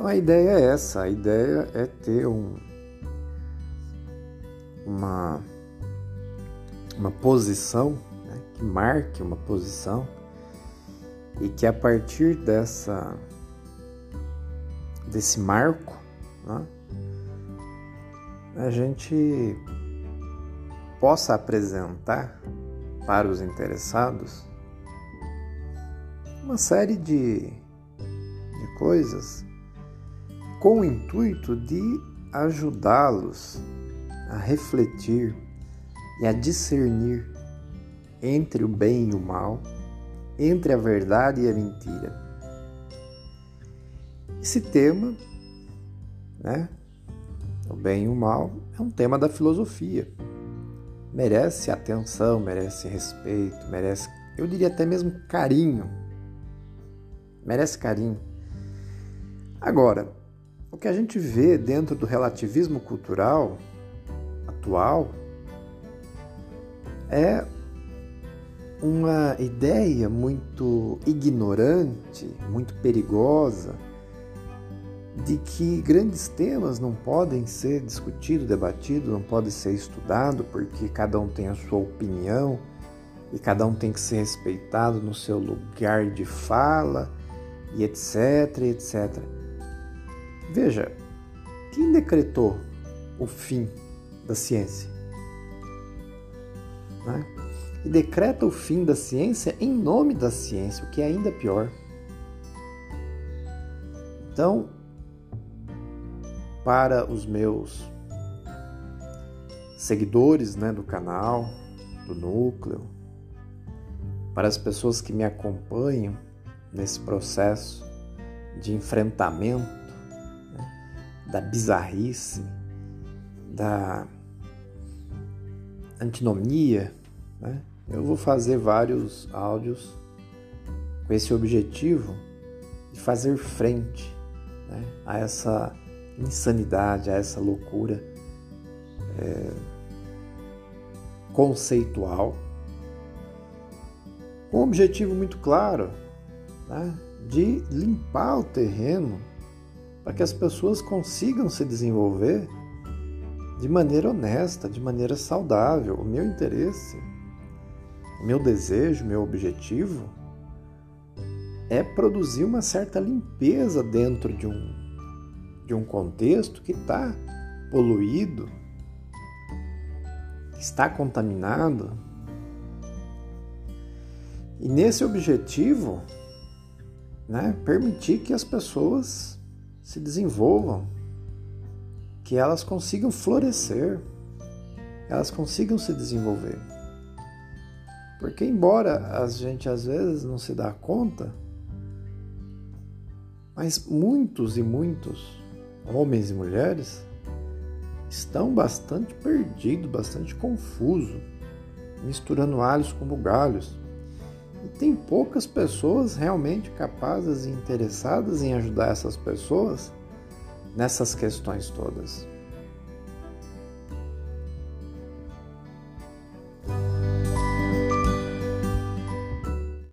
Então a ideia é essa, a ideia é ter um, uma, uma posição né, que marque uma posição e que a partir dessa desse marco né, a gente possa apresentar para os interessados uma série de, de coisas com o intuito de ajudá-los a refletir e a discernir entre o bem e o mal, entre a verdade e a mentira. Esse tema, né, o bem e o mal, é um tema da filosofia. Merece atenção, merece respeito, merece, eu diria até mesmo carinho. Merece carinho. Agora, o que a gente vê dentro do relativismo cultural atual é uma ideia muito ignorante, muito perigosa, de que grandes temas não podem ser discutidos, debatidos, não podem ser estudados, porque cada um tem a sua opinião e cada um tem que ser respeitado no seu lugar de fala e etc, etc. Veja, quem decretou o fim da ciência? Né? E decreta o fim da ciência em nome da ciência, o que é ainda pior. Então, para os meus seguidores né, do canal, do núcleo, para as pessoas que me acompanham nesse processo de enfrentamento da bizarrice, da antinomia, né? eu vou fazer vários áudios com esse objetivo de fazer frente né, a essa insanidade, a essa loucura é, conceitual, com um objetivo muito claro né, de limpar o terreno para que as pessoas consigam se desenvolver de maneira honesta, de maneira saudável. O meu interesse, o meu desejo, o meu objetivo é produzir uma certa limpeza dentro de um, de um contexto que está poluído, está contaminado. E nesse objetivo, né, permitir que as pessoas se desenvolvam, que elas consigam florescer, elas consigam se desenvolver. Porque embora a gente às vezes não se dá conta, mas muitos e muitos homens e mulheres estão bastante perdidos, bastante confusos, misturando alhos com bugalhos. E tem poucas pessoas realmente capazes e interessadas em ajudar essas pessoas nessas questões todas.